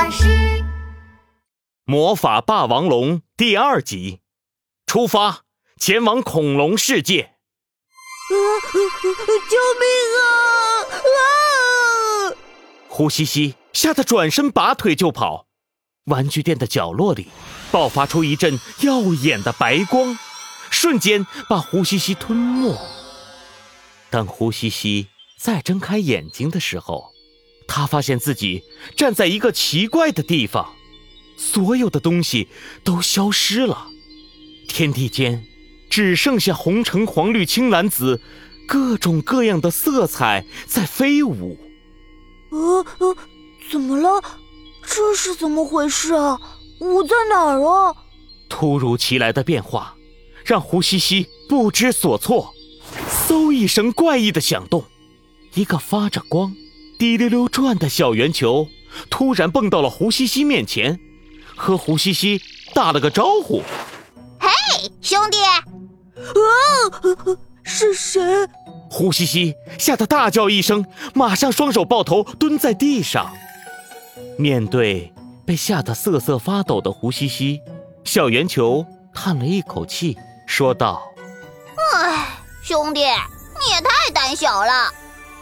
巴士。魔法霸王龙第二集，出发，前往恐龙世界。啊！救命啊！啊！胡西西吓得转身拔腿就跑。玩具店的角落里爆发出一阵耀眼的白光，瞬间把胡西西吞没。当胡西西再睁开眼睛的时候，他发现自己站在一个奇怪的地方，所有的东西都消失了，天地间只剩下红橙黄绿青蓝紫各种各样的色彩在飞舞。呃呃，怎么了？这是怎么回事啊？我在哪儿啊？突如其来的变化让胡西西不知所措。嗖一声怪异的响动，一个发着光、滴溜溜转的小圆球突然蹦到了胡西西面前，和胡西西打了个招呼：“嘿，兄弟！”啊，是谁？胡西西吓得大叫一声，马上双手抱头蹲在地上。面对被吓得瑟瑟发抖的胡西西，小圆球叹了一口气，说道：“唉，兄弟，你也太胆小了。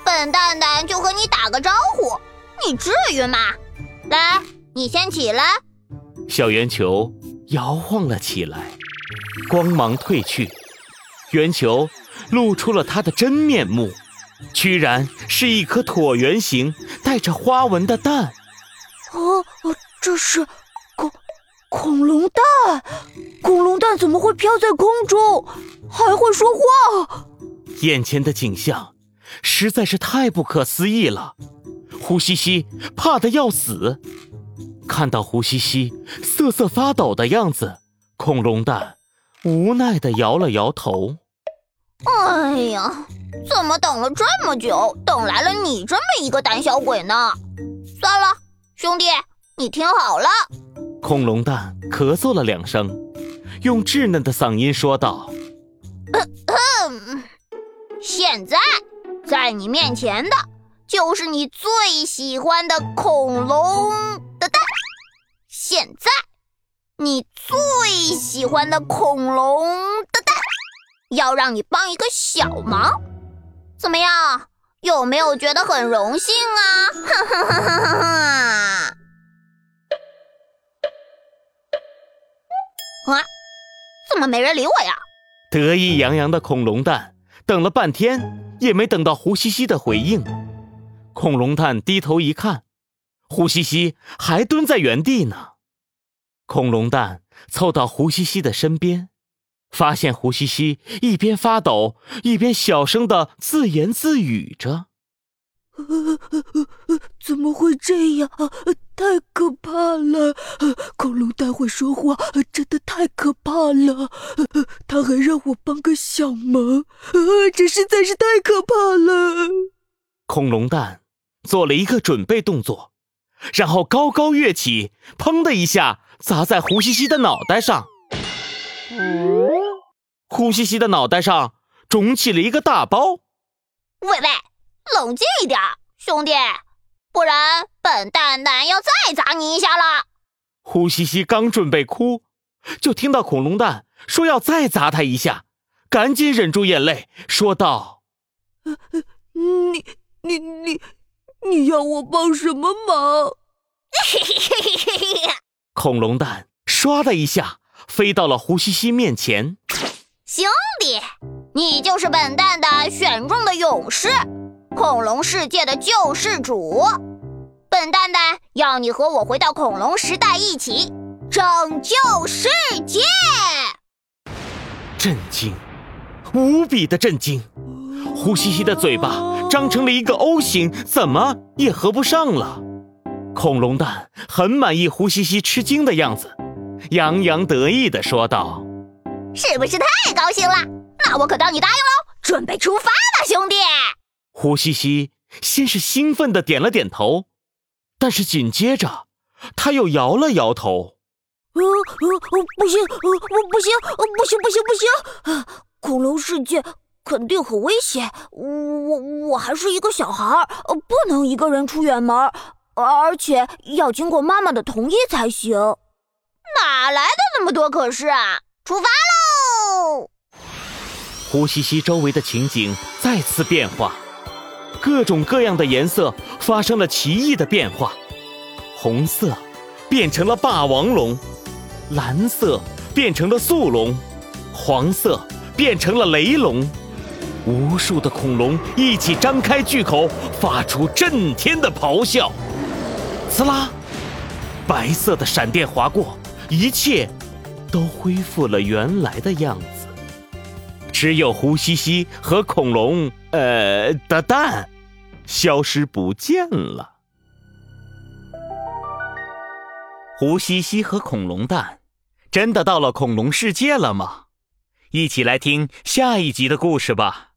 笨蛋蛋就和你打个招呼，你至于吗？来，你先起来。”小圆球摇晃了起来，光芒褪去，圆球露出了它的真面目，居然是一颗椭圆形、带着花纹的蛋。哦，这是恐恐龙蛋！恐龙蛋怎么会飘在空中，还会说话？眼前的景象实在是太不可思议了，胡西西怕得要死。看到胡西西瑟瑟发抖的样子，恐龙蛋无奈地摇了摇头。哎呀，怎么等了这么久，等来了你这么一个胆小鬼呢？算了。兄弟，你听好了。恐龙蛋咳嗽了两声，用稚嫩的嗓音说道：“现在，在你面前的，就是你最喜欢的恐龙的蛋。现在，你最喜欢的恐龙的蛋，要让你帮一个小忙，怎么样？有没有觉得很荣幸啊？哈哈哈哈哈！”啊！怎么没人理我呀？得意洋洋的恐龙蛋等了半天，也没等到胡西西的回应。恐龙蛋低头一看，胡西西还蹲在原地呢。恐龙蛋凑到胡西西的身边，发现胡西西一边发抖，一边小声的自言自语着。怎么会这样？太可怕了！恐龙蛋会说话，真的太可怕了。他还让我帮个小忙，这实在是太可怕了。恐龙蛋做了一个准备动作，然后高高跃起，砰的一下砸在胡西西的脑袋上。胡西西的脑袋上肿起了一个大包。喂喂！冷静一点，兄弟，不然本蛋蛋要再砸你一下了。胡西西刚准备哭，就听到恐龙蛋说要再砸他一下，赶紧忍住眼泪说道：“你你你你要我帮什么忙？”恐龙蛋唰的一下飞到了胡西西面前。兄弟，你就是本蛋蛋选中的勇士。恐龙世界的救世主，笨蛋蛋要你和我回到恐龙时代，一起拯救世界。震惊，无比的震惊！胡西西的嘴巴张成了一个 O 型，怎么也合不上了。恐龙蛋很满意胡西西吃惊的样子，洋洋得意地说道：“是不是太高兴了？那我可当你答应喽，准备出发吧，兄弟。”胡西西先是兴奋的点了点头，但是紧接着他又摇了摇头。呃呃呃，不行，呃，我不行，不行，不行，不行！啊，恐龙世界肯定很危险，我我还是一个小孩，不能一个人出远门。而且要经过妈妈的同意才行。哪来的那么多可是啊？出发喽！胡西西周围的情景再次变化，各种各样的颜色发生了奇异的变化。红色变成了霸王龙，蓝色变成了速龙，黄色变成了雷龙。无数的恐龙一起张开巨口，发出震天的咆哮。呲啦！白色的闪电划过，一切都恢复了原来的样子。只有胡西西和恐龙，呃的蛋，消失不见了。胡西西和恐龙蛋，真的到了恐龙世界了吗？一起来听下一集的故事吧。